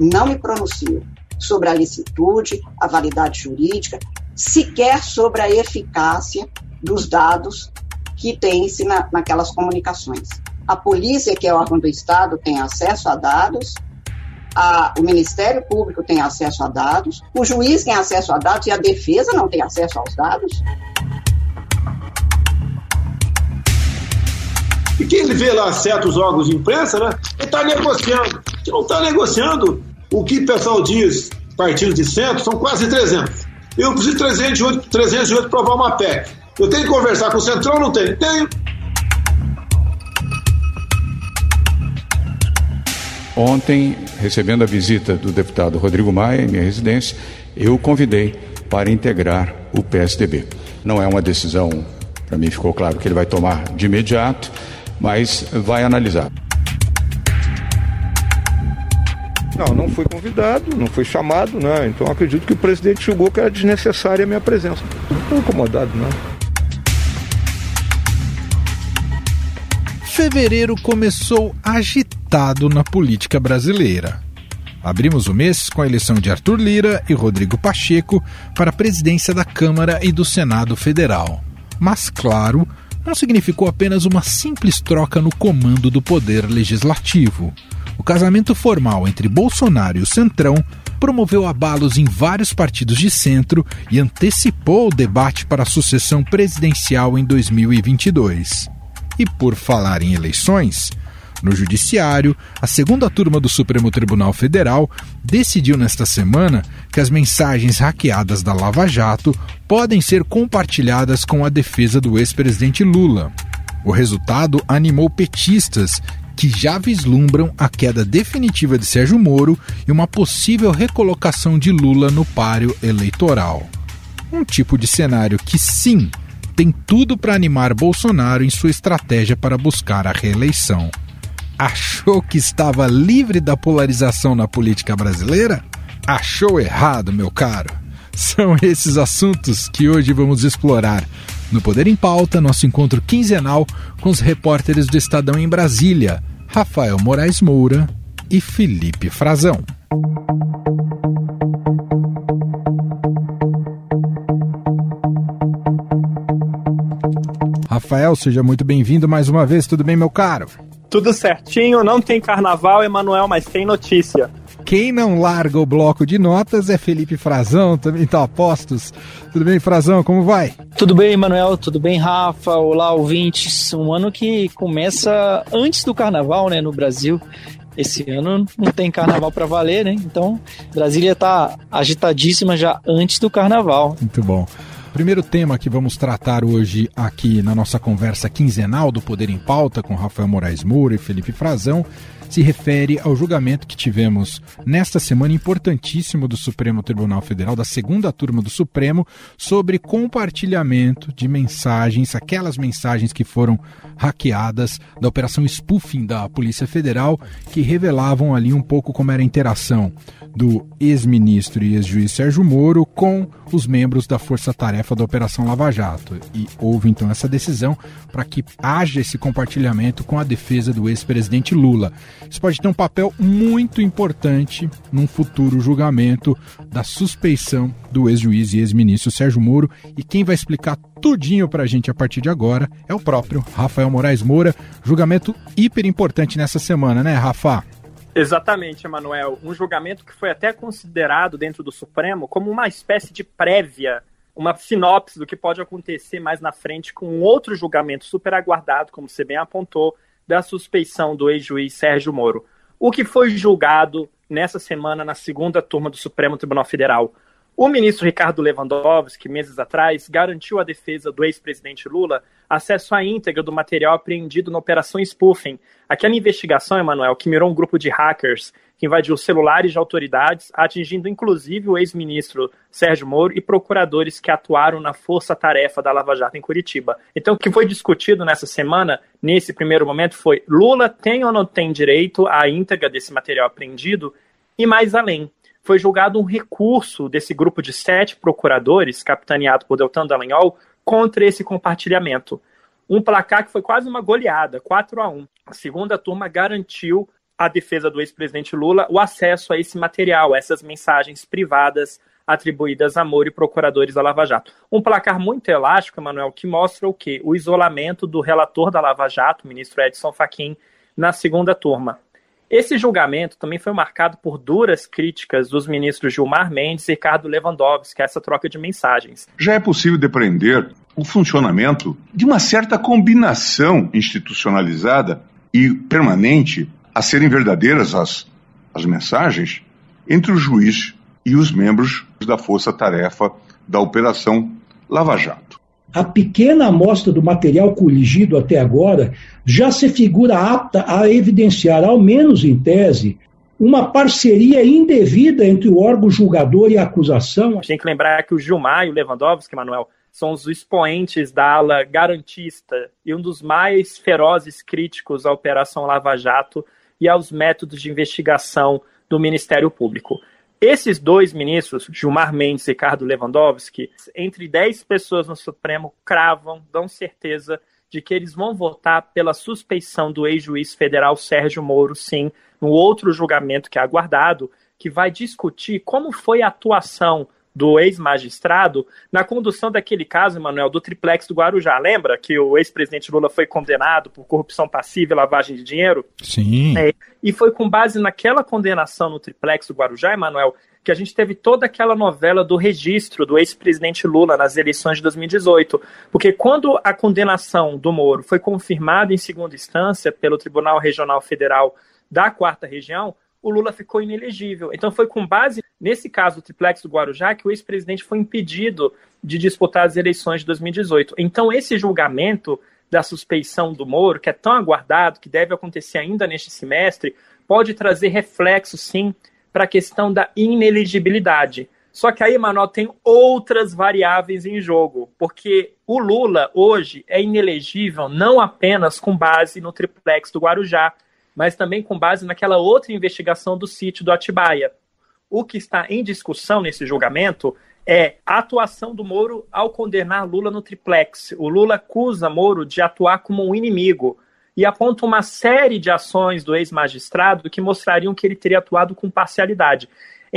não me pronuncio sobre a licitude, a validade jurídica, sequer sobre a eficácia dos dados que tem-se na, naquelas comunicações. A polícia, que é o órgão do Estado, tem acesso a dados, a, o Ministério Público tem acesso a dados, o juiz tem acesso a dados e a defesa não tem acesso aos dados. E quem ele vê lá certos órgãos de imprensa, né? Ele está negociando. Se não está negociando, o que o pessoal diz, partidos de centro, são quase 300. Eu preciso de 308, 308 para provar uma PEC. Eu tenho que conversar com o Centrão não tenho? Tenho. Ontem, recebendo a visita do deputado Rodrigo Maia em minha residência, eu o convidei para integrar o PSDB. Não é uma decisão, para mim ficou claro que ele vai tomar de imediato, mas vai analisar. Não, não fui convidado, não fui chamado, né? Então acredito que o presidente julgou que era desnecessária a minha presença. Não estou incomodado, não. Fevereiro começou agitado na política brasileira. Abrimos o mês com a eleição de Arthur Lira e Rodrigo Pacheco para a presidência da Câmara e do Senado Federal. Mas, claro, não significou apenas uma simples troca no comando do poder legislativo. O casamento formal entre Bolsonaro e o Centrão promoveu abalos em vários partidos de centro e antecipou o debate para a sucessão presidencial em 2022. E por falar em eleições, no Judiciário, a segunda turma do Supremo Tribunal Federal decidiu nesta semana que as mensagens hackeadas da Lava Jato podem ser compartilhadas com a defesa do ex-presidente Lula. O resultado animou petistas que já vislumbram a queda definitiva de Sérgio Moro e uma possível recolocação de Lula no páreo eleitoral. Um tipo de cenário que, sim, tem tudo para animar Bolsonaro em sua estratégia para buscar a reeleição. Achou que estava livre da polarização na política brasileira? Achou errado, meu caro. São esses assuntos que hoje vamos explorar no Poder em Pauta, nosso encontro quinzenal com os repórteres do Estadão em Brasília, Rafael Moraes Moura e Felipe Frazão. Rafael, seja muito bem-vindo mais uma vez. Tudo bem, meu caro? Tudo certinho, não tem carnaval, Emanuel, mas tem notícia. Quem não larga o bloco de notas é Felipe Frazão, também tá apostos. Tudo bem, Frazão, como vai? Tudo bem, Emanuel, tudo bem, Rafa? Olá, ouvintes. Um ano que começa antes do carnaval, né, no Brasil. Esse ano não tem carnaval para valer, né? Então, Brasília tá agitadíssima já antes do carnaval. Muito bom primeiro tema que vamos tratar hoje aqui na nossa conversa quinzenal do Poder em Pauta com Rafael Moraes Moura e Felipe Frazão se refere ao julgamento que tivemos nesta semana importantíssimo do Supremo Tribunal Federal, da segunda turma do Supremo, sobre compartilhamento de mensagens, aquelas mensagens que foram hackeadas da operação spoofing da Polícia Federal, que revelavam ali um pouco como era a interação do ex-ministro e ex-juiz Sérgio Moro com os membros da Força Tarefa da Operação Lava Jato. E houve então essa decisão para que haja esse compartilhamento com a defesa do ex-presidente Lula. Isso pode ter um papel muito importante num futuro julgamento da suspeição do ex-juiz e ex-ministro Sérgio Moro. E quem vai explicar tudinho para a gente a partir de agora é o próprio Rafael Moraes Moura. Julgamento hiper importante nessa semana, né, Rafa? Exatamente, Emanuel. Um julgamento que foi até considerado dentro do Supremo como uma espécie de prévia, uma sinopse do que pode acontecer mais na frente com outro julgamento super aguardado, como você bem apontou, da suspeição do ex-juiz Sérgio Moro. O que foi julgado nessa semana na segunda turma do Supremo Tribunal Federal o ministro Ricardo Lewandowski, meses atrás, garantiu à defesa do ex-presidente Lula acesso à íntegra do material apreendido na Operação Spoofing, aquela investigação, Emanuel, que mirou um grupo de hackers que invadiu celulares de autoridades, atingindo inclusive o ex-ministro Sérgio Moro e procuradores que atuaram na força-tarefa da Lava Jato em Curitiba. Então, o que foi discutido nessa semana, nesse primeiro momento, foi Lula tem ou não tem direito à íntegra desse material apreendido? E mais além, foi julgado um recurso desse grupo de sete procuradores, capitaneado por Deltan Dallagnol, contra esse compartilhamento. Um placar que foi quase uma goleada, 4 a 1. A segunda turma garantiu a defesa do ex-presidente Lula o acesso a esse material, a essas mensagens privadas atribuídas a Moro e procuradores da Lava Jato. Um placar muito elástico, Emanuel, que mostra o quê? O isolamento do relator da Lava Jato, o ministro Edson Fachin, na segunda turma. Esse julgamento também foi marcado por duras críticas dos ministros Gilmar Mendes e Ricardo Lewandowski, essa troca de mensagens. Já é possível depreender o funcionamento de uma certa combinação institucionalizada e permanente a serem verdadeiras as, as mensagens entre o juiz e os membros da força-tarefa da Operação Lava Jato. A pequena amostra do material coligido até agora já se figura apta a evidenciar, ao menos em tese, uma parceria indevida entre o órgão julgador e a acusação. Tem que lembrar que o Gilmar e o Lewandowski, Manuel, são os expoentes da ala garantista e um dos mais ferozes críticos à Operação Lava Jato e aos métodos de investigação do Ministério Público. Esses dois ministros, Gilmar Mendes e Ricardo Lewandowski, entre 10 pessoas no Supremo cravam, dão certeza de que eles vão votar pela suspeição do ex-juiz federal Sérgio Moro, sim, no outro julgamento que é aguardado, que vai discutir como foi a atuação do ex-magistrado na condução daquele caso, Emanuel, do triplex do Guarujá. Lembra que o ex-presidente Lula foi condenado por corrupção passiva e lavagem de dinheiro? Sim. É, e foi com base naquela condenação no triplex do Guarujá, Emanuel, que a gente teve toda aquela novela do registro do ex-presidente Lula nas eleições de 2018. Porque quando a condenação do Moro foi confirmada em segunda instância pelo Tribunal Regional Federal da Quarta Região, o Lula ficou inelegível. Então foi com base nesse caso do triplex do Guarujá que o ex-presidente foi impedido de disputar as eleições de 2018. Então esse julgamento da suspeição do Moro, que é tão aguardado, que deve acontecer ainda neste semestre, pode trazer reflexo, sim, para a questão da ineligibilidade. Só que aí, Manuel, tem outras variáveis em jogo, porque o Lula hoje é inelegível não apenas com base no triplex do Guarujá, mas também com base naquela outra investigação do sítio do Atibaia. O que está em discussão nesse julgamento é a atuação do Moro ao condenar Lula no triplex. O Lula acusa Moro de atuar como um inimigo e aponta uma série de ações do ex-magistrado que mostrariam que ele teria atuado com parcialidade.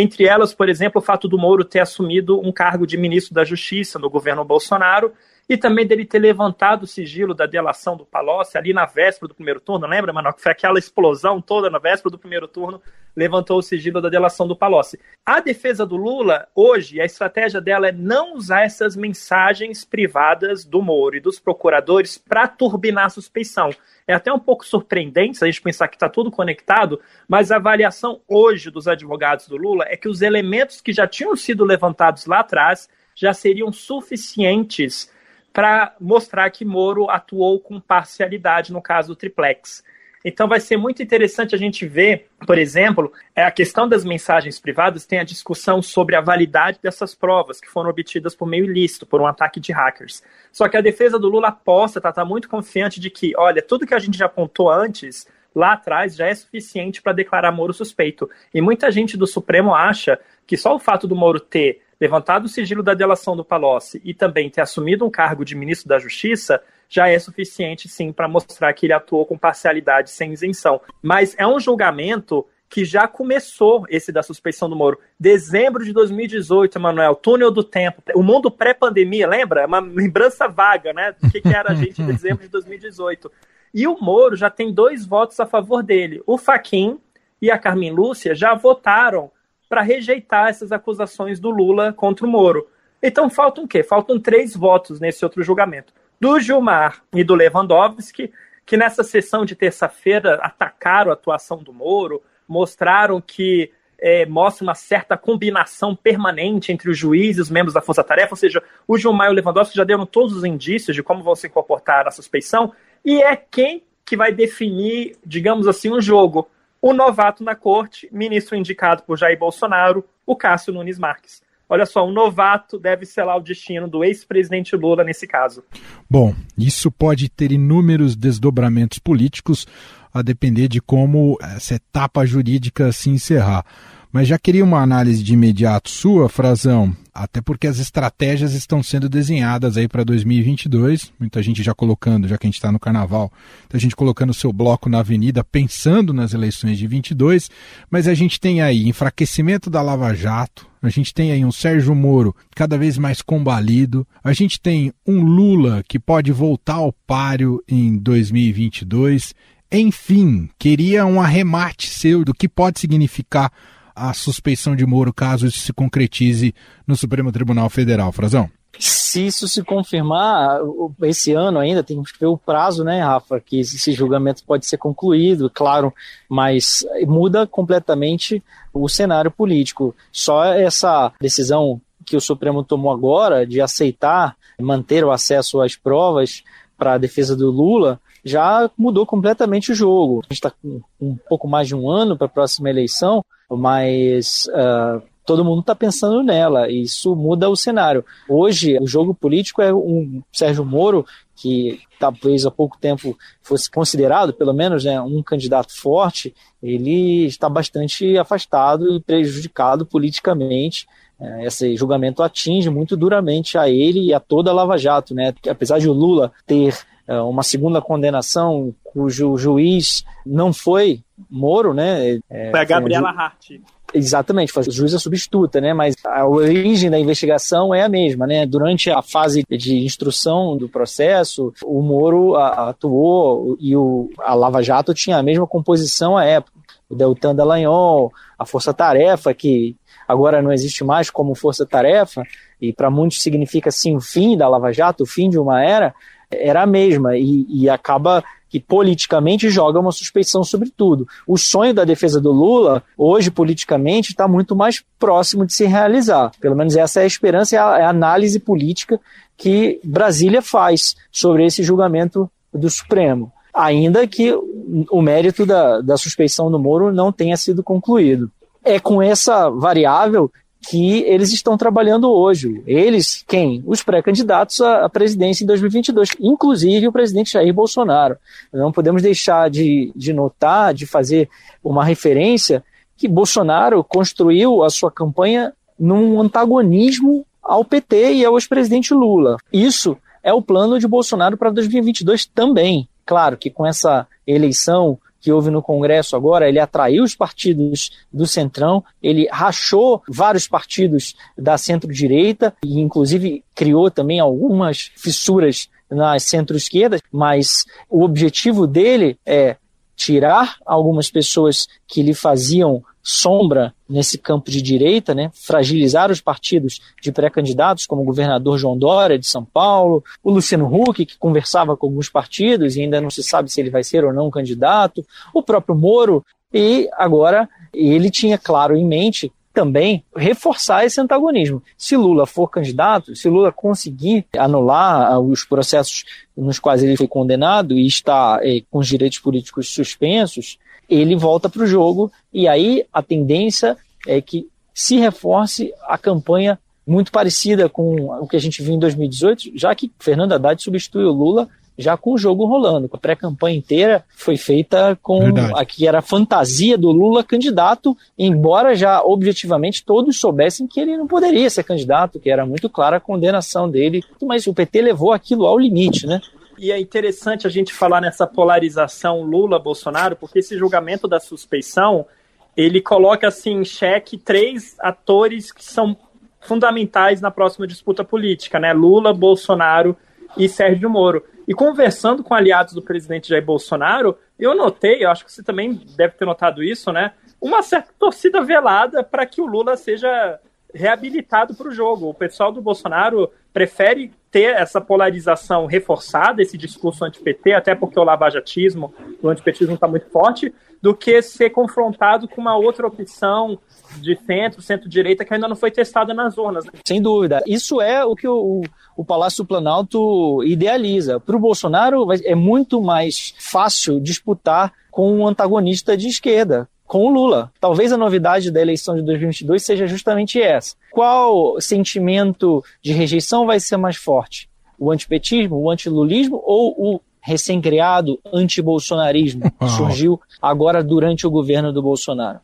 Entre elas, por exemplo, o fato do Moro ter assumido um cargo de ministro da Justiça no governo Bolsonaro e também dele ter levantado o sigilo da delação do Palocci ali na véspera do primeiro turno, lembra, Manoel, que foi aquela explosão toda na véspera do primeiro turno, levantou o sigilo da delação do Palocci. A defesa do Lula, hoje, a estratégia dela é não usar essas mensagens privadas do Moro e dos procuradores para turbinar a suspeição. É até um pouco surpreendente se a gente pensar que está tudo conectado, mas a avaliação hoje dos advogados do Lula é que os elementos que já tinham sido levantados lá atrás já seriam suficientes para mostrar que Moro atuou com parcialidade no caso do triplex. Então vai ser muito interessante a gente ver, por exemplo, é, a questão das mensagens privadas tem a discussão sobre a validade dessas provas que foram obtidas por meio ilícito, por um ataque de hackers. Só que a defesa do Lula aposta, está tá muito confiante de que, olha, tudo que a gente já apontou antes, lá atrás, já é suficiente para declarar Moro suspeito. E muita gente do Supremo acha que só o fato do Moro ter levantado o sigilo da delação do Palocci e também ter assumido um cargo de ministro da Justiça, já é suficiente, sim, para mostrar que ele atuou com parcialidade sem isenção. Mas é um julgamento que já começou esse da suspeição do Moro. Dezembro de 2018, Emanuel, túnel do tempo. O mundo pré-pandemia, lembra? É uma lembrança vaga, né? Do que, que era a gente em dezembro de 2018. E o Moro já tem dois votos a favor dele. O Faquin e a Carmen Lúcia já votaram para rejeitar essas acusações do Lula contra o Moro. Então faltam o quê? Faltam três votos nesse outro julgamento. Do Gilmar e do Lewandowski, que nessa sessão de terça-feira atacaram a atuação do Moro, mostraram que é, mostra uma certa combinação permanente entre o juiz e os membros da Força Tarefa, ou seja, o Gilmar e o Lewandowski já deram todos os indícios de como vão se comportar a suspeição, e é quem que vai definir, digamos assim, um jogo o novato na corte, ministro indicado por Jair Bolsonaro, o Cássio Nunes Marques. Olha só, um novato deve selar o destino do ex-presidente Lula nesse caso. Bom, isso pode ter inúmeros desdobramentos políticos, a depender de como essa etapa jurídica se encerrar. Mas já queria uma análise de imediato sua, Frazão, até porque as estratégias estão sendo desenhadas aí para 2022. Muita gente já colocando, já que a gente está no carnaval, muita gente colocando o seu bloco na avenida pensando nas eleições de 22. Mas a gente tem aí enfraquecimento da Lava Jato, a gente tem aí um Sérgio Moro cada vez mais combalido, a gente tem um Lula que pode voltar ao páreo em 2022. Enfim, queria um arremate seu do que pode significar a suspeição de Moro caso isso se concretize no Supremo Tribunal Federal, Frazão? Se isso se confirmar, esse ano ainda, tem que ver o prazo, né, Rafa, que esse julgamento pode ser concluído, claro, mas muda completamente o cenário político. Só essa decisão que o Supremo tomou agora de aceitar manter o acesso às provas para a defesa do Lula já mudou completamente o jogo. A gente está com um pouco mais de um ano para a próxima eleição mas uh, todo mundo está pensando nela, e isso muda o cenário. Hoje, o jogo político é um Sérgio Moro, que talvez há pouco tempo fosse considerado, pelo menos, né, um candidato forte, ele está bastante afastado e prejudicado politicamente. É, esse julgamento atinge muito duramente a ele e a toda a Lava Jato, né? Apesar de o Lula ter é, uma segunda condenação cujo juiz não foi Moro, né? É, foi a Gabriela ju... Hart. Exatamente, a juíza substituta, né? Mas a origem da investigação é a mesma, né? Durante a fase de instrução do processo, o Moro atuou e o, a Lava Jato tinha a mesma composição à época. O Deltan Dallagnol, a Força Tarefa, que agora não existe mais como Força Tarefa, e para muitos significa sim o fim da Lava Jato, o fim de uma era, era a mesma e, e acaba que politicamente joga uma suspeição sobre tudo. O sonho da defesa do Lula, hoje politicamente, está muito mais próximo de se realizar. Pelo menos essa é a esperança, é a, é a análise política que Brasília faz sobre esse julgamento do Supremo. Ainda que o mérito da, da suspeição do Moro não tenha sido concluído. É com essa variável que eles estão trabalhando hoje. Eles, quem? Os pré-candidatos à presidência em 2022, inclusive o presidente Jair Bolsonaro. Não podemos deixar de, de notar, de fazer uma referência que Bolsonaro construiu a sua campanha num antagonismo ao PT e ao ex-presidente Lula. Isso é o plano de Bolsonaro para 2022 também. Claro que com essa eleição que houve no Congresso agora, ele atraiu os partidos do Centrão, ele rachou vários partidos da centro-direita e, inclusive, criou também algumas fissuras nas centro-esquerdas, mas o objetivo dele é tirar algumas pessoas que lhe faziam sombra nesse campo de direita, né, fragilizar os partidos de pré-candidatos, como o governador João Dória de São Paulo, o Luciano Huck, que conversava com alguns partidos e ainda não se sabe se ele vai ser ou não candidato, o próprio Moro, e agora ele tinha claro em mente também reforçar esse antagonismo. Se Lula for candidato, se Lula conseguir anular os processos nos quais ele foi condenado e está eh, com os direitos políticos suspensos, ele volta para o jogo e aí a tendência é que se reforce a campanha muito parecida com o que a gente viu em 2018, já que Fernando Haddad substitui o Lula já com o jogo rolando. A pré-campanha inteira foi feita com Verdade. a que era a fantasia do Lula candidato, embora já objetivamente todos soubessem que ele não poderia ser candidato, que era muito clara a condenação dele, mas o PT levou aquilo ao limite, né? E é interessante a gente falar nessa polarização Lula-Bolsonaro, porque esse julgamento da suspeição, ele coloca assim em xeque três atores que são fundamentais na próxima disputa política, né? Lula, Bolsonaro e Sérgio Moro. E conversando com aliados do presidente Jair Bolsonaro, eu notei, eu acho que você também deve ter notado isso, né? Uma certa torcida velada para que o Lula seja reabilitado para o jogo. O pessoal do Bolsonaro prefere ter essa polarização reforçada, esse discurso anti-PT, até porque o lavajatismo, o antipetismo está muito forte, do que ser confrontado com uma outra opção de centro, centro-direita, que ainda não foi testada nas urnas. Sem dúvida. Isso é o que o, o Palácio do Planalto idealiza. Para o Bolsonaro, é muito mais fácil disputar com um antagonista de esquerda, com o Lula. Talvez a novidade da eleição de 2022 seja justamente essa. Qual sentimento de rejeição vai ser mais forte? O antipetismo, o antilulismo ou o recém-criado antibolsonarismo que surgiu agora durante o governo do Bolsonaro?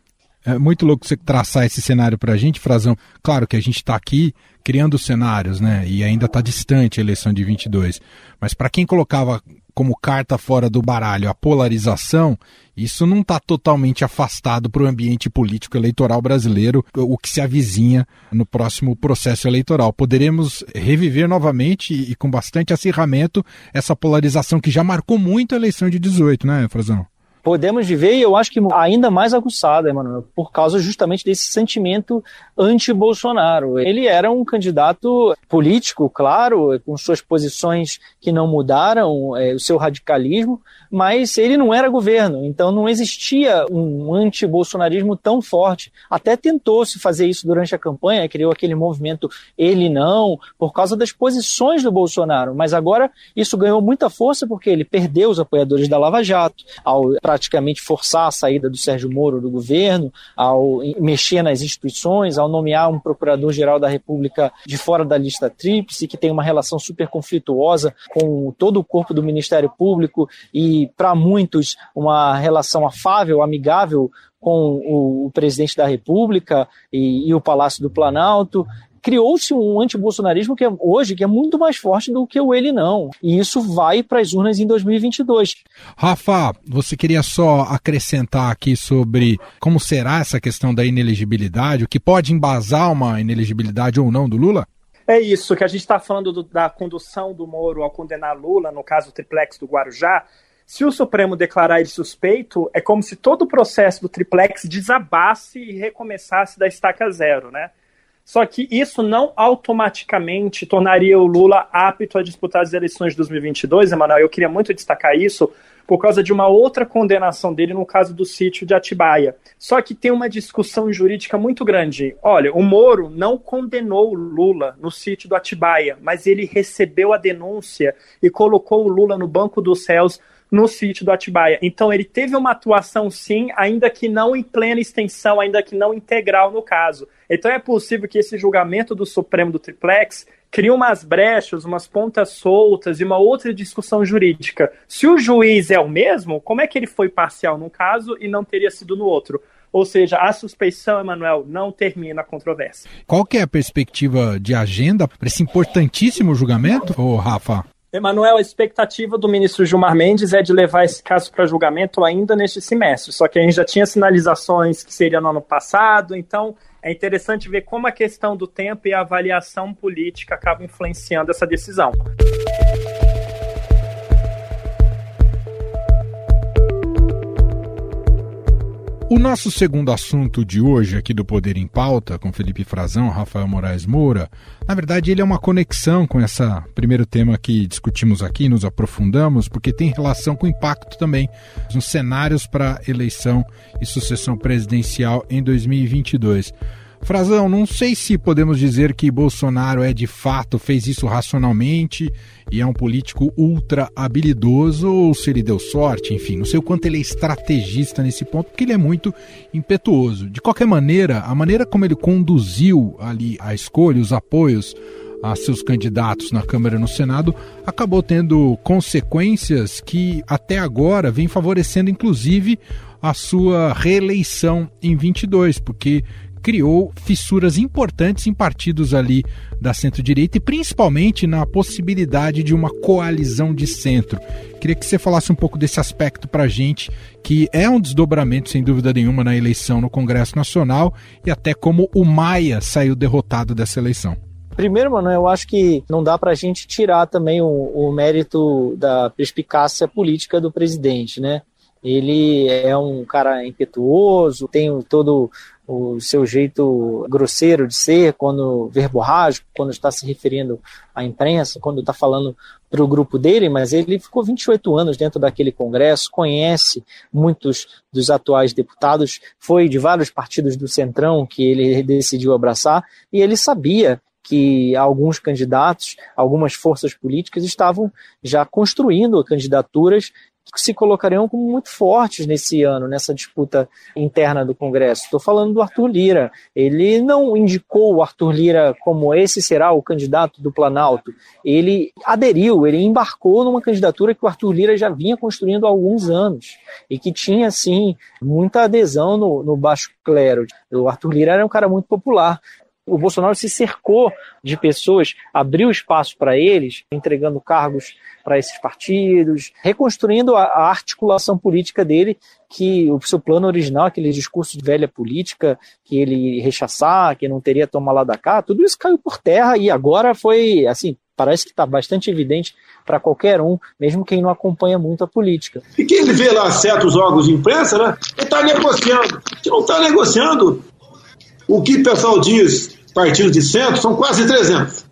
É muito louco você traçar esse cenário para a gente, Frazão. Claro que a gente está aqui criando cenários, né? E ainda está distante a eleição de 22. Mas para quem colocava como carta fora do baralho a polarização, isso não está totalmente afastado para o ambiente político eleitoral brasileiro, o que se avizinha no próximo processo eleitoral. Poderemos reviver novamente e com bastante acirramento essa polarização que já marcou muito a eleição de 18, né, Frazão? Podemos viver, e eu acho que ainda mais aguçada, Emanuel, por causa justamente desse sentimento anti-Bolsonaro. Ele era um candidato político, claro, com suas posições que não mudaram, é, o seu radicalismo, mas ele não era governo, então não existia um anti-bolsonarismo tão forte. Até tentou se fazer isso durante a campanha, criou aquele movimento ele não, por causa das posições do Bolsonaro, mas agora isso ganhou muita força porque ele perdeu os apoiadores da Lava Jato, ao praticamente forçar a saída do Sérgio Moro do governo, ao mexer nas instituições, ao nomear um procurador-geral da República de fora da lista tríplice, que tem uma relação super conflituosa com todo o corpo do Ministério Público e, para muitos, uma relação afável, amigável com o, presidente da República e, e, o Palácio do Planalto criou-se um antibolsonarismo que é, hoje que é muito mais forte do que o ele não. E isso vai para as urnas em 2022. Rafa, você queria só acrescentar aqui sobre como será essa questão da inelegibilidade, o que pode embasar uma inelegibilidade ou não do Lula? É isso, que a gente está falando do, da condução do Moro ao condenar Lula, no caso o triplex do Guarujá. Se o Supremo declarar ele suspeito, é como se todo o processo do triplex desabasse e recomeçasse da estaca zero, né? Só que isso não automaticamente tornaria o Lula apto a disputar as eleições de 2022, Emanuel. Eu queria muito destacar isso por causa de uma outra condenação dele no caso do sítio de Atibaia. Só que tem uma discussão jurídica muito grande. Olha, o Moro não condenou o Lula no sítio do Atibaia, mas ele recebeu a denúncia e colocou o Lula no banco dos réus no sítio do Atibaia. Então ele teve uma atuação sim, ainda que não em plena extensão, ainda que não integral no caso. Então é possível que esse julgamento do Supremo do Triplex crie umas brechas, umas pontas soltas e uma outra discussão jurídica. Se o juiz é o mesmo, como é que ele foi parcial num caso e não teria sido no outro? Ou seja, a suspeição, Emanuel, não termina a controvérsia. Qual que é a perspectiva de agenda para esse importantíssimo julgamento, Rafa? Emanuel, a expectativa do ministro Gilmar Mendes é de levar esse caso para julgamento ainda neste semestre. Só que a gente já tinha sinalizações que seria no ano passado, então é interessante ver como a questão do tempo e a avaliação política acabam influenciando essa decisão. O nosso segundo assunto de hoje aqui do Poder em Pauta, com Felipe Frazão, Rafael Moraes Moura, na verdade ele é uma conexão com esse primeiro tema que discutimos aqui, nos aprofundamos, porque tem relação com o impacto também nos cenários para eleição e sucessão presidencial em 2022. Frazão, não sei se podemos dizer que Bolsonaro é de fato, fez isso racionalmente e é um político ultra habilidoso ou se ele deu sorte, enfim, não sei o quanto ele é estrategista nesse ponto, porque ele é muito impetuoso. De qualquer maneira, a maneira como ele conduziu ali a escolha, os apoios a seus candidatos na Câmara e no Senado acabou tendo consequências que até agora vem favorecendo inclusive a sua reeleição em 22, porque criou fissuras importantes em partidos ali da centro-direita e principalmente na possibilidade de uma coalizão de centro. Queria que você falasse um pouco desse aspecto para a gente, que é um desdobramento, sem dúvida nenhuma, na eleição no Congresso Nacional e até como o Maia saiu derrotado dessa eleição. Primeiro, mano, eu acho que não dá para a gente tirar também o, o mérito da perspicácia política do presidente, né? Ele é um cara impetuoso, tem todo o seu jeito grosseiro de ser, quando verborrágico, quando está se referindo à imprensa, quando está falando para o grupo dele, mas ele ficou 28 anos dentro daquele Congresso, conhece muitos dos atuais deputados, foi de vários partidos do Centrão que ele decidiu abraçar, e ele sabia que alguns candidatos, algumas forças políticas estavam já construindo candidaturas se colocariam como muito fortes nesse ano, nessa disputa interna do Congresso. Estou falando do Arthur Lira. Ele não indicou o Arthur Lira como esse será o candidato do Planalto. Ele aderiu, ele embarcou numa candidatura que o Arthur Lira já vinha construindo há alguns anos e que tinha, assim, muita adesão no, no baixo clero. O Arthur Lira era um cara muito popular o Bolsonaro se cercou de pessoas, abriu espaço para eles, entregando cargos para esses partidos, reconstruindo a, a, articulação política dele, que o seu plano original, aquele discurso de velha política, que ele rechaçar, que não teria tomar lá da cá, tudo isso caiu por terra e agora foi, assim, parece que está bastante evidente para qualquer um, mesmo quem não acompanha muito a política. E quem vê lá certos órgãos de imprensa, né, ele está negociando. Se não está negociando, o que o pessoal diz, partidos de centro, são quase 300.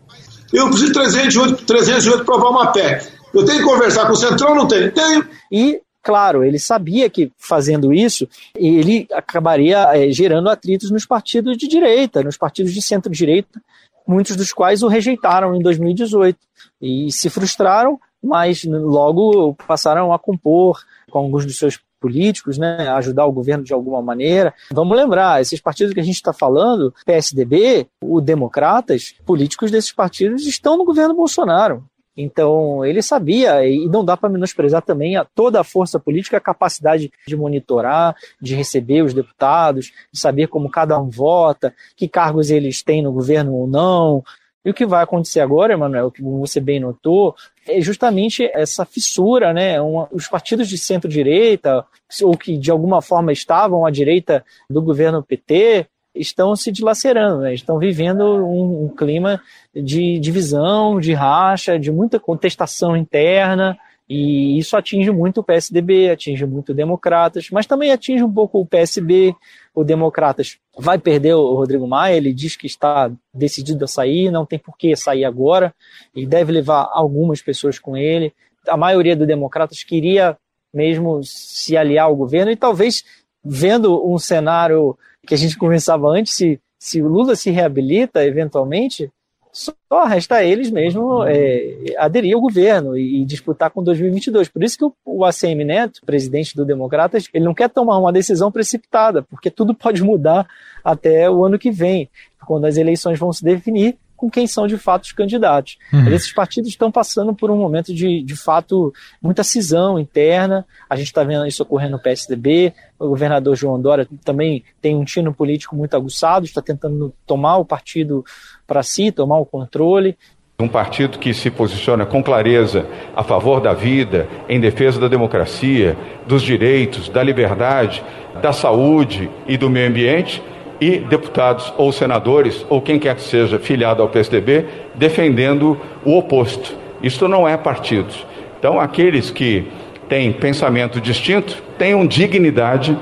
Eu preciso de 308, 308 para provar uma PEC. Eu tenho que conversar com o Centrão não tenho? Tenho. E claro, ele sabia que fazendo isso, ele acabaria é, gerando atritos nos partidos de direita, nos partidos de centro-direita, muitos dos quais o rejeitaram em 2018 e se frustraram, mas logo passaram a compor com alguns dos seus políticos, né, ajudar o governo de alguma maneira. Vamos lembrar, esses partidos que a gente está falando, PSDB, o Democratas, políticos desses partidos estão no governo Bolsonaro. Então, ele sabia, e não dá para menosprezar também a, toda a força política, a capacidade de monitorar, de receber os deputados, de saber como cada um vota, que cargos eles têm no governo ou não, e o que vai acontecer agora, Emanuel, que você bem notou, é justamente essa fissura, né? Uma, os partidos de centro-direita, ou que de alguma forma estavam à direita do governo PT, estão se dilacerando, né? estão vivendo um, um clima de divisão, de racha, de muita contestação interna. E isso atinge muito o PSDB, atinge muito Democratas, mas também atinge um pouco o PSB. O Democratas vai perder o Rodrigo Maia, ele diz que está decidido a sair, não tem por que sair agora, e deve levar algumas pessoas com ele. A maioria do Democratas queria mesmo se aliar ao governo e talvez vendo um cenário que a gente conversava antes, se, se o Lula se reabilita eventualmente, só resta eles mesmo é, aderir ao governo e, e, disputar com 2022. Por isso que o, o ACM Neto, presidente do Democratas, ele não quer tomar uma decisão precipitada, porque tudo pode mudar até o ano que vem, quando as eleições vão se definir com quem são de fato os candidatos. Uhum. Esses partidos estão passando por um momento de, de fato, muita cisão interna. A gente está vendo isso ocorrendo no PSDB. O governador João Dória também tem um tino político muito aguçado, está tentando tomar o partido para si, tomar o controle. Um partido que se posiciona com clareza a favor da vida, em defesa da democracia, dos direitos, da liberdade, da saúde e do meio ambiente, e deputados ou senadores, ou quem quer que seja filiado ao PSDB, defendendo o oposto. Isto não é partido. Então, aqueles que têm pensamento distinto tenham dignidade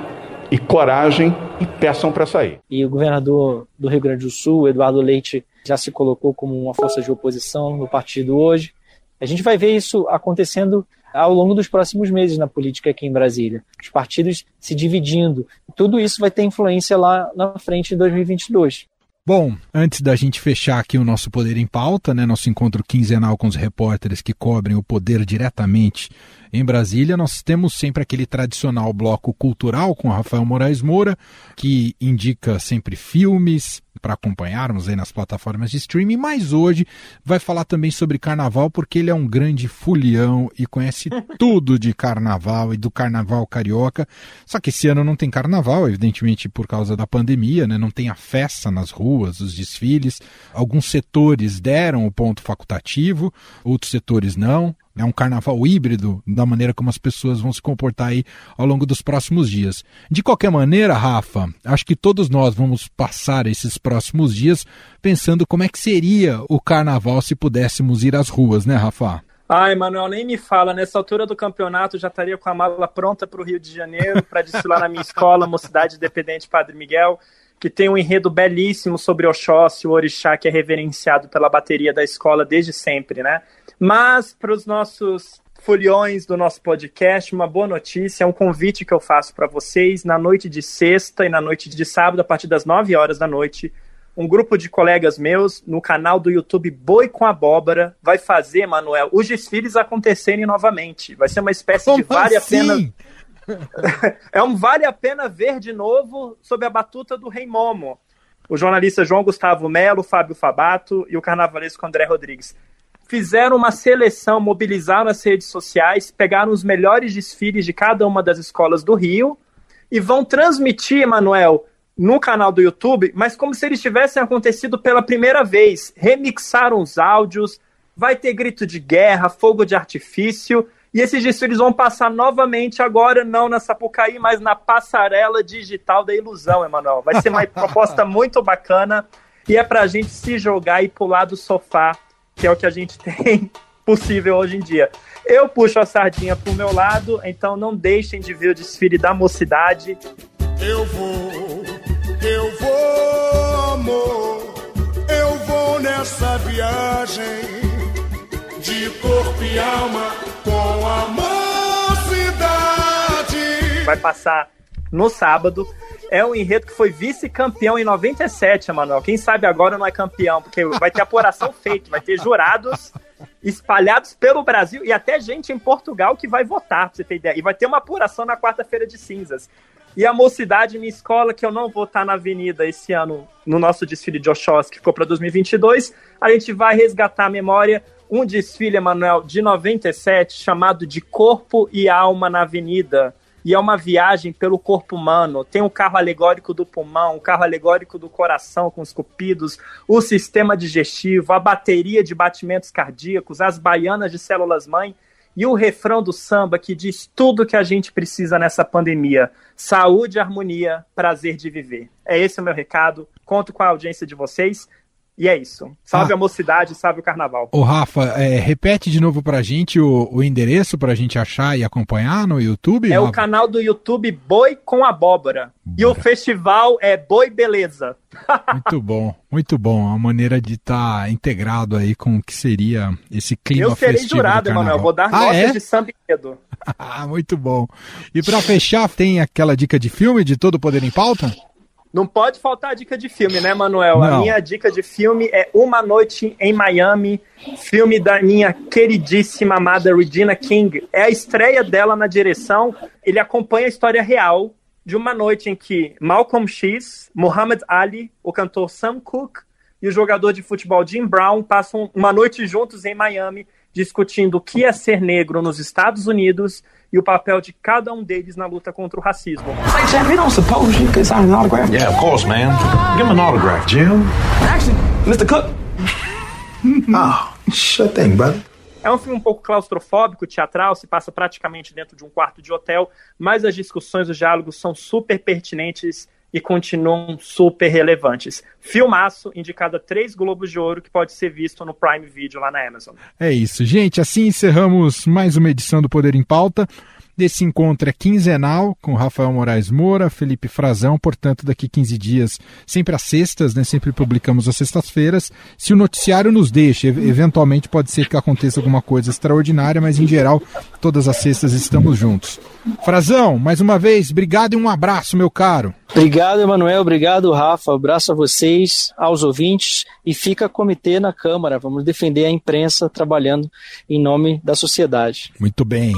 e coragem e peçam para sair. E o governador do Rio Grande do Sul, Eduardo Leite, já se colocou como uma força de oposição no partido hoje. A gente vai ver isso acontecendo ao longo dos próximos meses na política aqui em Brasília. Os partidos se dividindo. Tudo isso vai ter influência lá na frente em 2022. Bom, antes da gente fechar aqui o nosso Poder em Pauta, né, nosso encontro quinzenal com os repórteres que cobrem o poder diretamente em Brasília, nós temos sempre aquele tradicional bloco cultural com Rafael Moraes Moura, que indica sempre filmes, para acompanharmos aí nas plataformas de streaming, mas hoje vai falar também sobre carnaval, porque ele é um grande fulião e conhece tudo de carnaval e do carnaval carioca. Só que esse ano não tem carnaval, evidentemente por causa da pandemia, né? Não tem a festa nas ruas, os desfiles. Alguns setores deram o ponto facultativo, outros setores não. É um carnaval híbrido da maneira como as pessoas vão se comportar aí ao longo dos próximos dias. De qualquer maneira, Rafa, acho que todos nós vamos passar esses próximos dias pensando como é que seria o carnaval se pudéssemos ir às ruas, né, Rafa? Ai, Manuel, nem me fala. Nessa altura do campeonato já estaria com a mala pronta para o Rio de Janeiro para desfilar na minha escola, Mocidade Independente Padre Miguel, que tem um enredo belíssimo sobre Oxóssi, o orixá que é reverenciado pela bateria da escola desde sempre, né? Mas para os nossos foliões do nosso podcast, uma boa notícia, é um convite que eu faço para vocês na noite de sexta e na noite de sábado, a partir das 9 horas da noite, um grupo de colegas meus no canal do YouTube Boi com Abóbora vai fazer, Manuel, os desfiles acontecerem novamente. Vai ser uma espécie Como de vale assim? a pena. é um vale a pena ver de novo sob a batuta do Rei Momo. O jornalista João Gustavo Melo, Fábio Fabato e o carnavalesco André Rodrigues fizeram uma seleção, mobilizaram as redes sociais, pegaram os melhores desfiles de cada uma das escolas do Rio e vão transmitir, Manuel, no canal do YouTube, mas como se eles tivessem acontecido pela primeira vez. Remixaram os áudios, vai ter grito de guerra, fogo de artifício, e esses desfiles vão passar novamente agora, não na Sapucaí, mas na passarela digital da ilusão, Emanuel. Vai ser uma proposta muito bacana e é pra gente se jogar e pular do sofá, que é o que a gente tem possível hoje em dia. Eu puxo a sardinha pro meu lado, então não deixem de ver o desfile da mocidade. Eu vou, eu vou, amor, eu vou nessa viagem de corpo e alma com a mocidade. Vai passar no sábado. É um enredo que foi vice-campeão em 97, Emanuel. Quem sabe agora não é campeão, porque vai ter apuração feita, vai ter jurados espalhados pelo Brasil e até gente em Portugal que vai votar, pra você ter ideia. E vai ter uma apuração na quarta-feira de cinzas. E a Mocidade, minha escola, que eu não vou estar na avenida esse ano, no nosso desfile de Oxóssi, que ficou para 2022, a gente vai resgatar a memória. Um desfile, Emanuel, de 97, chamado de Corpo e Alma na Avenida. E é uma viagem pelo corpo humano. Tem o carro alegórico do pulmão, o carro alegórico do coração com os cupidos, o sistema digestivo, a bateria de batimentos cardíacos, as baianas de células-mãe e o refrão do samba que diz tudo que a gente precisa nessa pandemia: saúde, harmonia, prazer de viver. É esse o meu recado. Conto com a audiência de vocês. E é isso. Salve Ah. a mocidade, salve o carnaval. Ô Rafa, é, repete de novo pra gente o, o endereço pra gente achar e acompanhar no YouTube? É o canal do YouTube Boi com Abóbora. E o festival é Boi Beleza. Muito bom, muito bom. A maneira de estar integrado aí com o que seria esse clima Eu serei jurado. Emanuel. Vou dar ah, notas é? de samba enredo. Ah, muito bom. E pra fechar, tem aquela dica de filme de Todo Poder em Pauta? Não pode faltar a dica de filme, né, Manuel? A Não. minha dica de filme é Uma Noite em Miami, filme da minha queridíssima amada Regina King. É a estreia dela na direção. Ele acompanha a história real de uma noite em que Malcolm X, Muhammad Ali, o cantor Sam Cooke e o jogador de futebol Jim Brown passam uma noite juntos em Miami discutindo o que é ser negro nos Estados Unidos e o papel de cada um deles na luta contra o racismo. Say, champ, he don't suppose you could sign an autograph? Yeah, of course, man. Give him an autograph, Jim. Actually, Mr. Cook. oh, sure thing, brother. É um filme um pouco claustrofóbico, teatral, se passa praticamente dentro de um quarto de hotel, mas as discussões, os diálogos são super pertinentes e continuam super relevantes. Filmaço, indicado a três Globos de Ouro, que pode ser visto no Prime Video lá na Amazon. É isso, gente. Assim encerramos mais uma edição do Poder em Pauta. Desse encontro é quinzenal com Rafael Moraes Moura, Felipe Frazão, portanto, daqui 15 dias, sempre às sextas, né? Sempre publicamos às sextas-feiras. Se o noticiário nos deixa, ev- eventualmente pode ser que aconteça alguma coisa extraordinária, mas em geral, todas as sextas estamos juntos. Frazão, mais uma vez, obrigado e um abraço, meu caro. Obrigado, Emanuel. Obrigado, Rafa. Abraço a vocês, aos ouvintes. E fica comitê na Câmara. Vamos defender a imprensa trabalhando em nome da sociedade. Muito bem.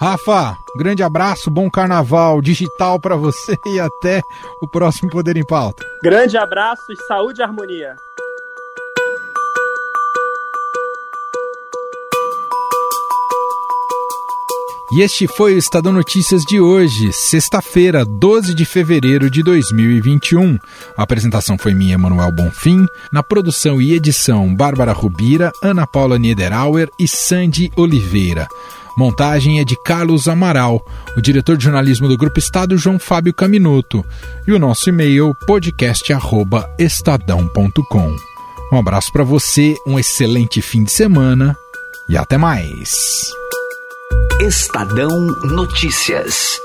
Rafa, grande abraço, bom carnaval digital para você e até o próximo Poder em Pauta. Grande abraço e saúde e harmonia. E este foi o Estadão Notícias de hoje, sexta-feira, 12 de fevereiro de 2021. A apresentação foi minha, Manuel Bonfim. Na produção e edição, Bárbara Rubira, Ana Paula Niederauer e Sandy Oliveira. Montagem é de Carlos Amaral, o diretor de jornalismo do Grupo Estado, João Fábio Caminuto. E o nosso e-mail, podcast.estadão.com. Um abraço para você, um excelente fim de semana e até mais. Estadão Notícias.